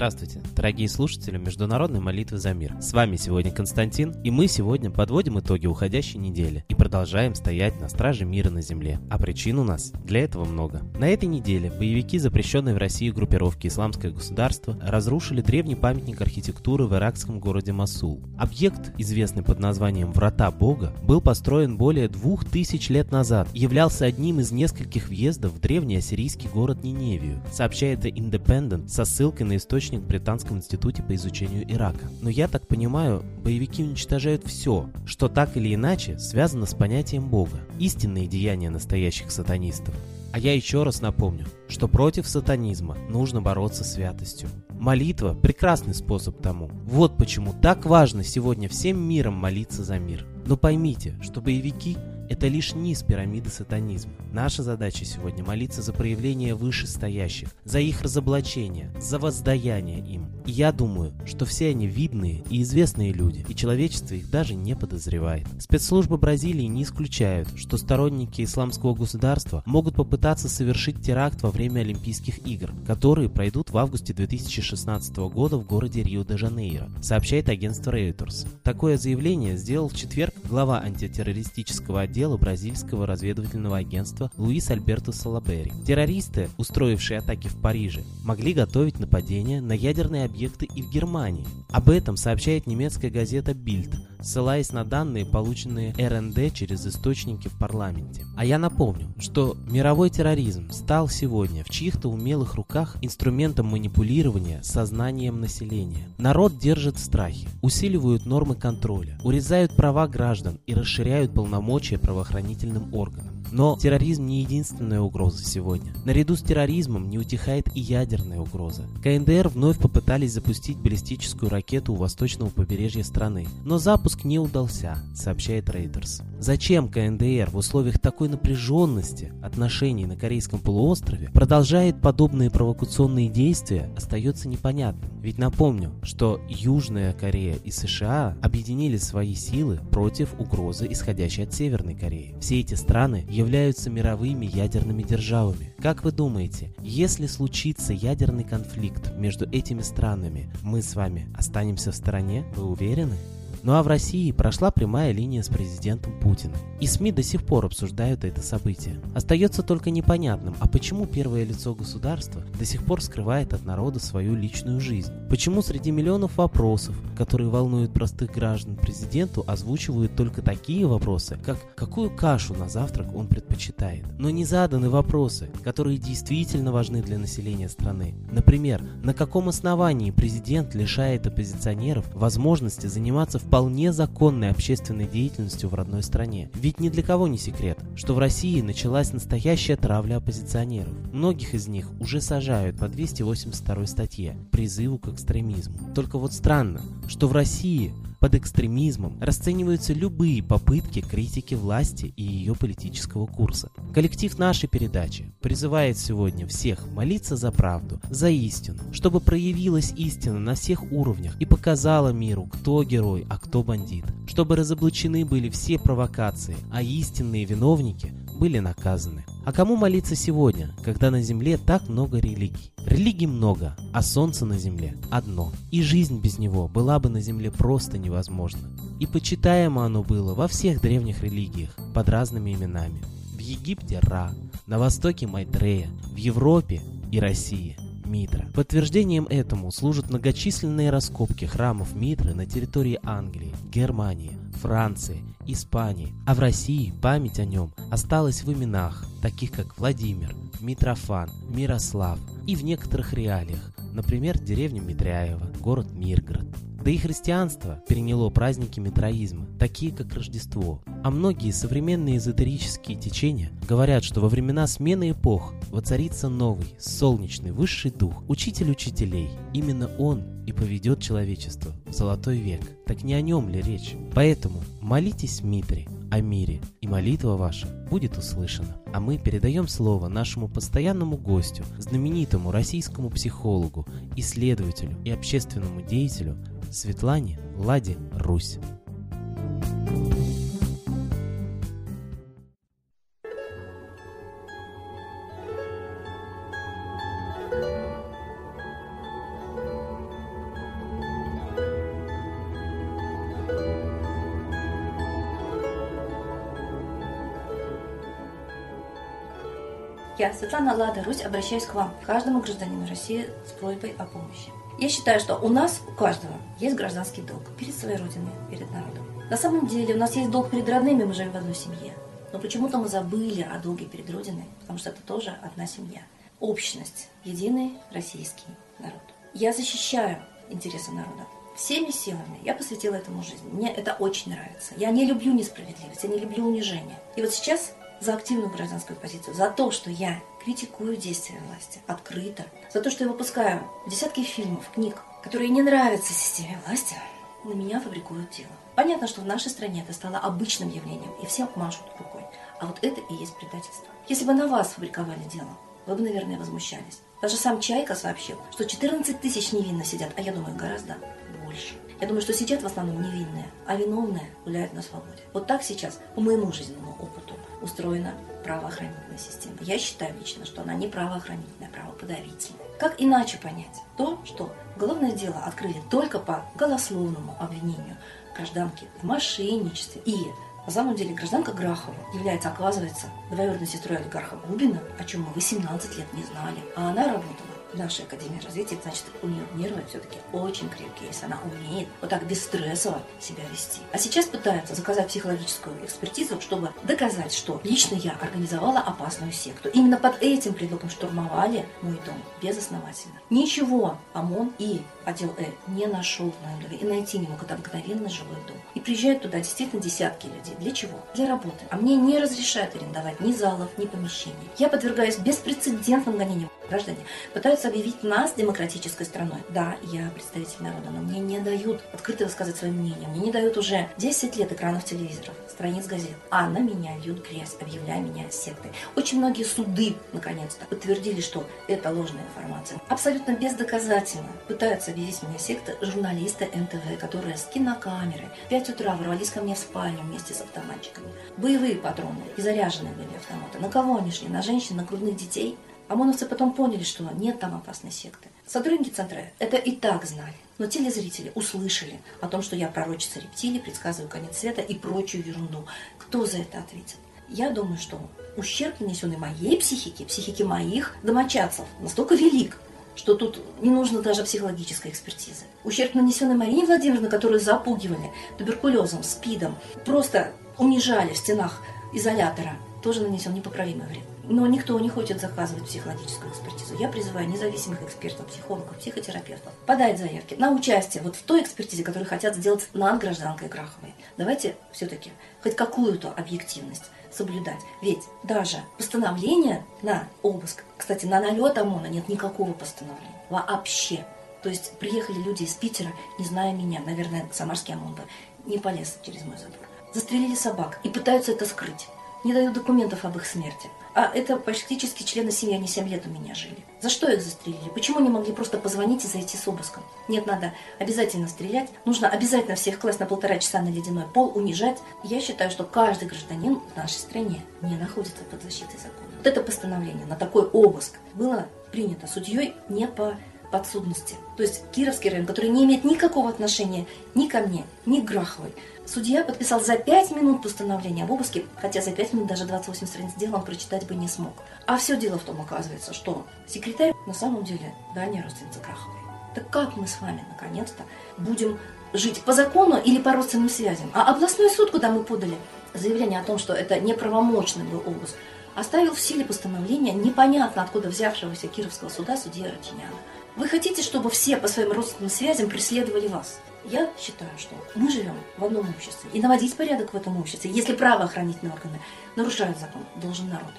Здравствуйте, дорогие слушатели Международной молитвы за мир. С вами сегодня Константин, и мы сегодня подводим итоги уходящей недели и продолжаем стоять на страже мира на земле. А причин у нас для этого много. На этой неделе боевики запрещенной в России группировки «Исламское государство» разрушили древний памятник архитектуры в иракском городе Масул. Объект, известный под названием «Врата Бога», был построен более двух тысяч лет назад и являлся одним из нескольких въездов в древний ассирийский город Ниневию, сообщает The Independent со ссылкой на источник в институте по изучению Ирака. Но я так понимаю, боевики уничтожают все, что так или иначе связано с понятием Бога, истинные деяния настоящих сатанистов. А я еще раз напомню, что против сатанизма нужно бороться святостью. Молитва – прекрасный способ тому. Вот почему так важно сегодня всем миром молиться за мир. Но поймите, что боевики это лишь низ пирамиды сатанизма. Наша задача сегодня молиться за проявление вышестоящих, за их разоблачение, за воздаяние им. И я думаю, что все они видные и известные люди, и человечество их даже не подозревает. Спецслужбы Бразилии не исключают, что сторонники исламского государства могут попытаться совершить теракт во время Олимпийских игр, которые пройдут в августе 2016 года в городе Рио-де-Жанейро, сообщает агентство Reuters. Такое заявление сделал в четверг глава антитеррористического отдела отдела бразильского разведывательного агентства Луис Альберто Салабери. Террористы, устроившие атаки в Париже, могли готовить нападения на ядерные объекты и в Германии. Об этом сообщает немецкая газета Bild, ссылаясь на данные, полученные РНД через источники в парламенте. А я напомню, что мировой терроризм стал сегодня в чьих-то умелых руках инструментом манипулирования сознанием населения. Народ держит в страхе, усиливают нормы контроля, урезают права граждан и расширяют полномочия правоохранительным органам. Но терроризм не единственная угроза сегодня. Наряду с терроризмом не утихает и ядерная угроза. КНДР вновь попытались запустить баллистическую ракету у восточного побережья страны, но запуск не удался, сообщает Reuters. Зачем КНДР в условиях такой напряженности отношений на Корейском полуострове продолжает подобные провокационные действия, остается непонятным. Ведь напомню, что Южная Корея и США объединили свои силы против угрозы, исходящей от Северной Кореи. Все эти страны являются мировыми ядерными державами. Как вы думаете, если случится ядерный конфликт между этими странами, мы с вами останемся в стороне? Вы уверены? Ну а в России прошла прямая линия с президентом Путиным. И СМИ до сих пор обсуждают это событие. Остается только непонятным, а почему первое лицо государства до сих пор скрывает от народа свою личную жизнь? Почему среди миллионов вопросов, которые волнуют простых граждан президенту, озвучивают только такие вопросы, как какую кашу на завтрак он предпочитает? Но не заданы вопросы, которые действительно важны для населения страны. Например, на каком основании президент лишает оппозиционеров возможности заниматься в вполне законной общественной деятельностью в родной стране. Ведь ни для кого не секрет, что в России началась настоящая травля оппозиционеров. Многих из них уже сажают по 282 статье «Призыву к экстремизму». Только вот странно, что в России под экстремизмом расцениваются любые попытки критики власти и ее политического курса. Коллектив нашей передачи призывает сегодня всех молиться за правду, за истину, чтобы проявилась истина на всех уровнях и показала миру, кто герой, а кто бандит, чтобы разоблачены были все провокации, а истинные виновники были наказаны. А кому молиться сегодня, когда на земле так много религий? Религий много, а солнце на земле одно. И жизнь без него была бы на земле просто невозможна. И почитаемо оно было во всех древних религиях под разными именами. В Египте Ра, на востоке Майтрея, в Европе и России Митра. Подтверждением этому служат многочисленные раскопки храмов Митры на территории Англии, Германии, Франции, Испании, а в России память о нем осталась в именах, таких как Владимир, Митрофан, Мирослав и в некоторых реалиях, например, деревня Митряева, город Миргород. Да и христианство переняло праздники митроизма, такие как Рождество. А многие современные эзотерические течения говорят, что во времена смены эпох воцарится новый, солнечный, высший дух, учитель учителей. Именно он и поведет человечество в золотой век. Так не о нем ли речь? Поэтому молитесь Митре о мире, и молитва ваша будет услышана. А мы передаем слово нашему постоянному гостю, знаменитому российскому психологу, исследователю и общественному деятелю Светлане Ладе Русь. Я, Светлана Лада Русь, обращаюсь к вам, каждому гражданину России с просьбой о помощи. Я считаю, что у нас, у каждого, есть гражданский долг перед своей Родиной, перед народом. На самом деле у нас есть долг перед родными, мы живем в одной семье. Но почему-то мы забыли о долге перед Родиной, потому что это тоже одна семья. Общность, единый российский народ. Я защищаю интересы народа. Всеми силами я посвятила этому жизнь. Мне это очень нравится. Я не люблю несправедливость, я не люблю унижение. И вот сейчас за активную гражданскую позицию, за то, что я критикую действия власти открыто, за то, что я выпускаю десятки фильмов, книг, которые не нравятся системе власти, на меня фабрикуют дело. Понятно, что в нашей стране это стало обычным явлением, и всем машут рукой. А вот это и есть предательство. Если бы на вас фабриковали дело, вы бы, наверное, возмущались. Даже сам Чайка сообщил, что 14 тысяч невинно сидят, а я думаю, гораздо больше. Я думаю, что сидят в основном невинные, а виновные гуляют на свободе. Вот так сейчас, по моему жизненному опыту, устроена правоохранительная система. Я считаю лично, что она не правоохранительная, а правоподавительная. Как иначе понять то, что уголовное дело открыли только по голословному обвинению гражданки в мошенничестве и на самом деле гражданка Грахова является, оказывается, двоюродной сестрой олигарха Губина, о чем мы 18 лет не знали. А она работала нашей Академии развития, значит, у нее нервы все-таки очень крепкие, если она умеет вот так бесстрессово себя вести. А сейчас пытается заказать психологическую экспертизу, чтобы доказать, что лично я организовала опасную секту. Именно под этим предлогом штурмовали мой дом безосновательно. Ничего ОМОН и отдел Э не нашел в моем доме и найти не мог. Это обыкновенно жилой дом. И приезжают туда действительно десятки людей. Для чего? Для работы. А мне не разрешают арендовать ни залов, ни помещений. Я подвергаюсь беспрецедентным гонениям. Граждане пытаются объявить нас демократической страной. Да, я представитель народа, но мне не дают открыто высказать свое мнение. Мне не дают уже 10 лет экранов телевизоров, страниц газет. А на меня льют грязь, объявляя меня сектой. Очень многие суды, наконец-то, подтвердили, что это ложная информация. Абсолютно бездоказательно пытаются объявить меня сектой журналисты НТВ, которые с кинокамеры в 5 утра ворвались ко мне в спальню вместе с автоматчиками. Боевые патроны и заряженные были автоматы. На кого они шли? На женщин, на грудных детей? ОМОНовцы потом поняли, что нет там опасной секты. Сотрудники центра это и так знали. Но телезрители услышали о том, что я пророчица рептилий, предсказываю конец света и прочую ерунду. Кто за это ответит? Я думаю, что ущерб, нанесенный моей психике, психике моих домочадцев, настолько велик, что тут не нужно даже психологической экспертизы. Ущерб, нанесенный Марине Владимировне, которую запугивали туберкулезом, спидом, просто унижали в стенах изолятора, тоже нанесен непоправимый вред. Но никто не хочет заказывать психологическую экспертизу. Я призываю независимых экспертов, психологов, психотерапевтов подать заявки на участие вот в той экспертизе, которую хотят сделать над гражданкой Граховой. Давайте все-таки хоть какую-то объективность соблюдать. Ведь даже постановление на обыск, кстати, на налет ОМОНа нет никакого постановления. Вообще. То есть приехали люди из Питера, не зная меня, наверное, самарский ОМОН бы не полез через мой забор. Застрелили собак и пытаются это скрыть не дают документов об их смерти. А это практически члены семьи, они 7 лет у меня жили. За что их застрелили? Почему не могли просто позвонить и зайти с обыском? Нет, надо обязательно стрелять. Нужно обязательно всех класть на полтора часа на ледяной пол, унижать. Я считаю, что каждый гражданин в нашей стране не находится под защитой закона. Вот это постановление на такой обыск было принято судьей не по подсудности. То есть Кировский район, который не имеет никакого отношения ни ко мне, ни к Граховой. Судья подписал за 5 минут постановление об обыске, хотя за 5 минут даже 28 страниц дела он прочитать бы не смог. А все дело в том, оказывается, что секретарь на самом деле дальняя родственница Граховой. Так как мы с вами, наконец-то, будем жить по закону или по родственным связям? А областной суд, куда мы подали заявление о том, что это неправомочный был обыск, оставил в силе постановления непонятно откуда взявшегося Кировского суда судья Ротиняна. Вы хотите, чтобы все по своим родственным связям преследовали вас? Я считаю, что мы живем в одном обществе. И наводить порядок в этом обществе, если правоохранительные органы нарушают закон, должен народ,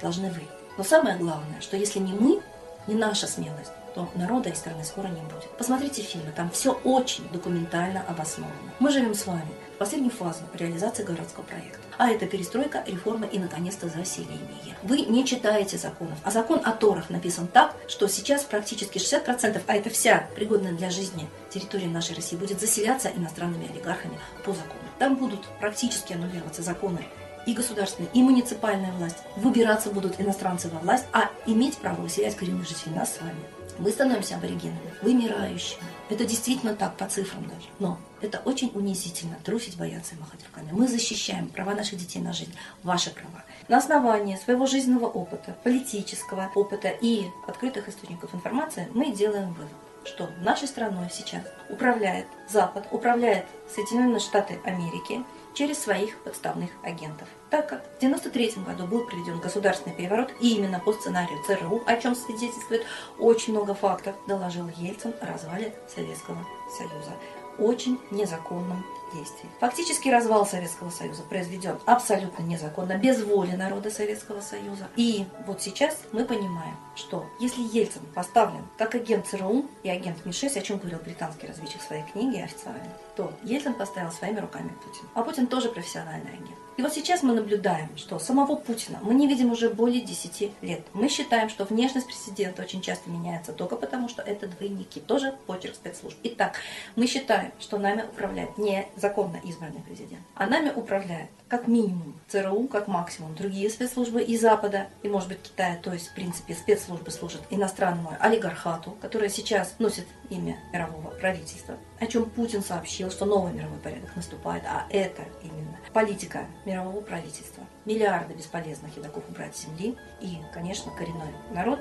должны вы. Но самое главное, что если не мы, не наша смелость, то народа и страны скоро не будет. Посмотрите фильмы, там все очень документально обосновано. Мы живем с вами в последнюю фазу реализации городского проекта. А это перестройка, реформа и, наконец-то, заселение. Вы не читаете законов. А закон о Торах написан так, что сейчас практически 60%, а это вся пригодная для жизни территория нашей России, будет заселяться иностранными олигархами по закону. Там будут практически аннулироваться законы и государственная, и муниципальная власть. Выбираться будут иностранцы во власть, а иметь право выселять коренных жителей нас с вами Мы становимся аборигенами, вымирающими. Это действительно так, по цифрам даже. Но это очень унизительно, трусить, бояться и махать руками. Мы защищаем права наших детей на жизнь, ваши права. На основании своего жизненного опыта, политического опыта и открытых источников информации мы делаем вывод что нашей страной сейчас управляет Запад, управляет Соединенные Штаты Америки через своих подставных агентов. Так как в 1993 году был проведен государственный переворот и именно по сценарию ЦРУ, о чем свидетельствует очень много фактов, доложил Ельцин о развале Советского Союза. Очень незаконном действий. Фактически развал Советского Союза произведен абсолютно незаконно, без воли народа Советского Союза. И вот сейчас мы понимаем, что если Ельцин поставлен как агент ЦРУ и агент МИ-6, о чем говорил британский разведчик в своей книге официально, то Ельцин поставил своими руками Путин. А Путин тоже профессиональный агент. И вот сейчас мы наблюдаем, что самого Путина мы не видим уже более 10 лет. Мы считаем, что внешность президента очень часто меняется только потому, что это двойники, тоже почерк спецслужб. Итак, мы считаем, что нами управляет не законно избранный президент, а нами управляет как минимум ЦРУ, как максимум другие спецслужбы и Запада, и может быть Китая, то есть в принципе спецслужбы служат иностранному олигархату, которое сейчас носит имя мирового правительства, о чем Путин сообщил, что новый мировой порядок наступает, а это именно политика мирового правительства. Миллиарды бесполезных едоков убрать с земли, и, конечно, коренной народ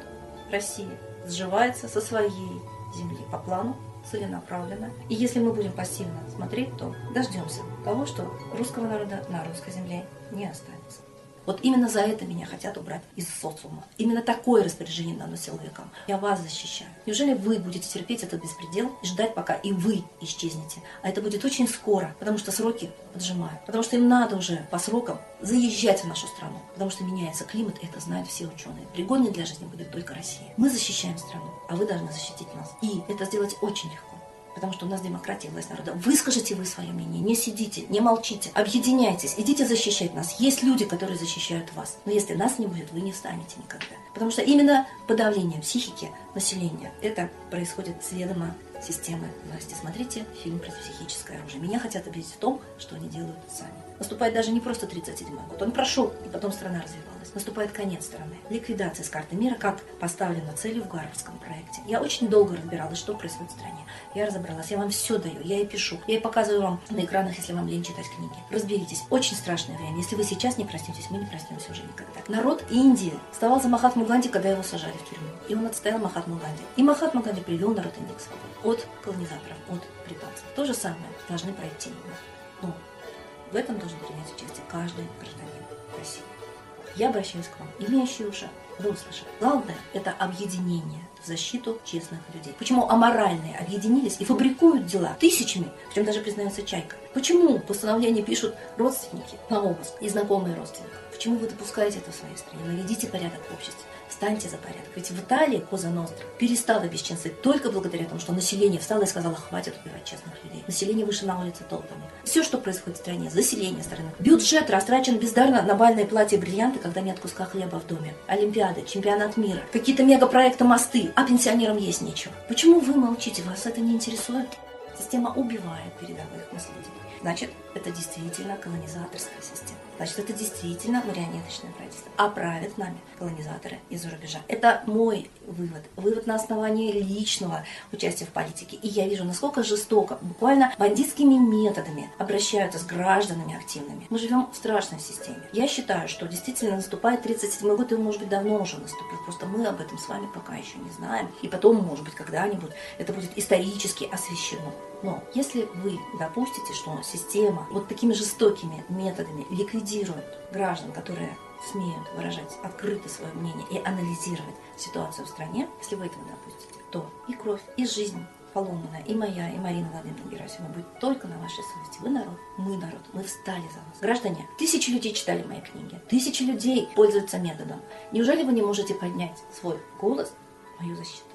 России сживается со своей земли по плану целенаправленно. И если мы будем пассивно смотреть, то дождемся того, что русского народа на русской земле не останется. Вот именно за это меня хотят убрать из социума. Именно такое распоряжение дано силовикам. Я вас защищаю. Неужели вы будете терпеть этот беспредел и ждать, пока и вы исчезнете? А это будет очень скоро, потому что сроки поджимают. Потому что им надо уже по срокам заезжать в нашу страну. Потому что меняется климат, это знают все ученые. Пригодной для жизни будет только Россия. Мы защищаем страну, а вы должны защитить нас. И это сделать очень легко потому что у нас демократия, власть народа. Выскажите вы свое мнение, не сидите, не молчите, объединяйтесь, идите защищать нас. Есть люди, которые защищают вас, но если нас не будет, вы не встанете никогда. Потому что именно подавление психики населения, это происходит с ведома системы власти. Смотрите фильм про психическое оружие. Меня хотят убедить в том, что они делают сами. Наступает даже не просто 37 год, он прошел, и потом страна развивалась. Наступает конец страны. Ликвидация с карты мира, как поставлена целью в Гарвардском проекте. Я очень долго разбиралась, что происходит в стране. Я разобралась, я вам все даю, я и пишу. Я и показываю вам на экранах, если вам лень читать книги. Разберитесь. Очень страшное время. Если вы сейчас не проснетесь, мы не проснемся уже никогда. Народ Индии вставал за Махатму Ганди, когда его сажали в тюрьму. И он отстоял Махатму Ганди. И Махатма Ганди привел народ Индии к свободе. От колонизаторов, от британцев. То же самое должны пройти. Но в этом должен принять участие каждый гражданин России. Я обращаюсь к вам, имеющие уши, вы услышали. Главное – это объединение в защиту честных людей. Почему аморальные объединились и фабрикуют дела тысячами, в чем даже признается Чайка? Почему постановление пишут родственники на обыск и знакомые родственников? Почему вы допускаете это в своей стране? Наведите порядок в обществе. Встаньте за порядок. Ведь в Италии Коза Ностра перестала бесчинствовать только благодаря тому, что население встало и сказало, хватит убивать честных людей. Население выше на улице толпами. Все, что происходит в стране, заселение страны. Бюджет растрачен бездарно на бальные платья и бриллианты, когда нет куска хлеба в доме. Олимпиады, чемпионат мира, какие-то мегапроекты мосты, а пенсионерам есть нечего. Почему вы молчите? Вас это не интересует? Система убивает передовых наследий. Значит, это действительно колонизаторская система. Значит, это действительно марионеточное правительство. А правят нами колонизаторы из-за рубежа. Это мой вывод. Вывод на основании личного участия в политике. И я вижу, насколько жестоко, буквально бандитскими методами обращаются с гражданами активными. Мы живем в страшной системе. Я считаю, что действительно наступает 37 год, и он, может быть, давно уже наступил. Просто мы об этом с вами пока еще не знаем. И потом, может быть, когда-нибудь это будет исторически освещено. Но если вы допустите, что система вот такими жестокими методами ликвидирует граждан, которые смеют выражать открыто свое мнение и анализировать ситуацию в стране, если вы этого допустите, то и кровь, и жизнь поломанная, и моя, и Марина Владимировна Герасимова будет только на вашей совести. Вы народ, мы народ, мы встали за вас. Граждане, тысячи людей читали мои книги, тысячи людей пользуются методом. Неужели вы не можете поднять свой голос в мою защиту?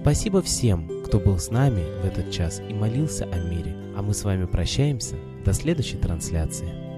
Спасибо всем, кто был с нами в этот час и молился о мире. А мы с вами прощаемся. До следующей трансляции.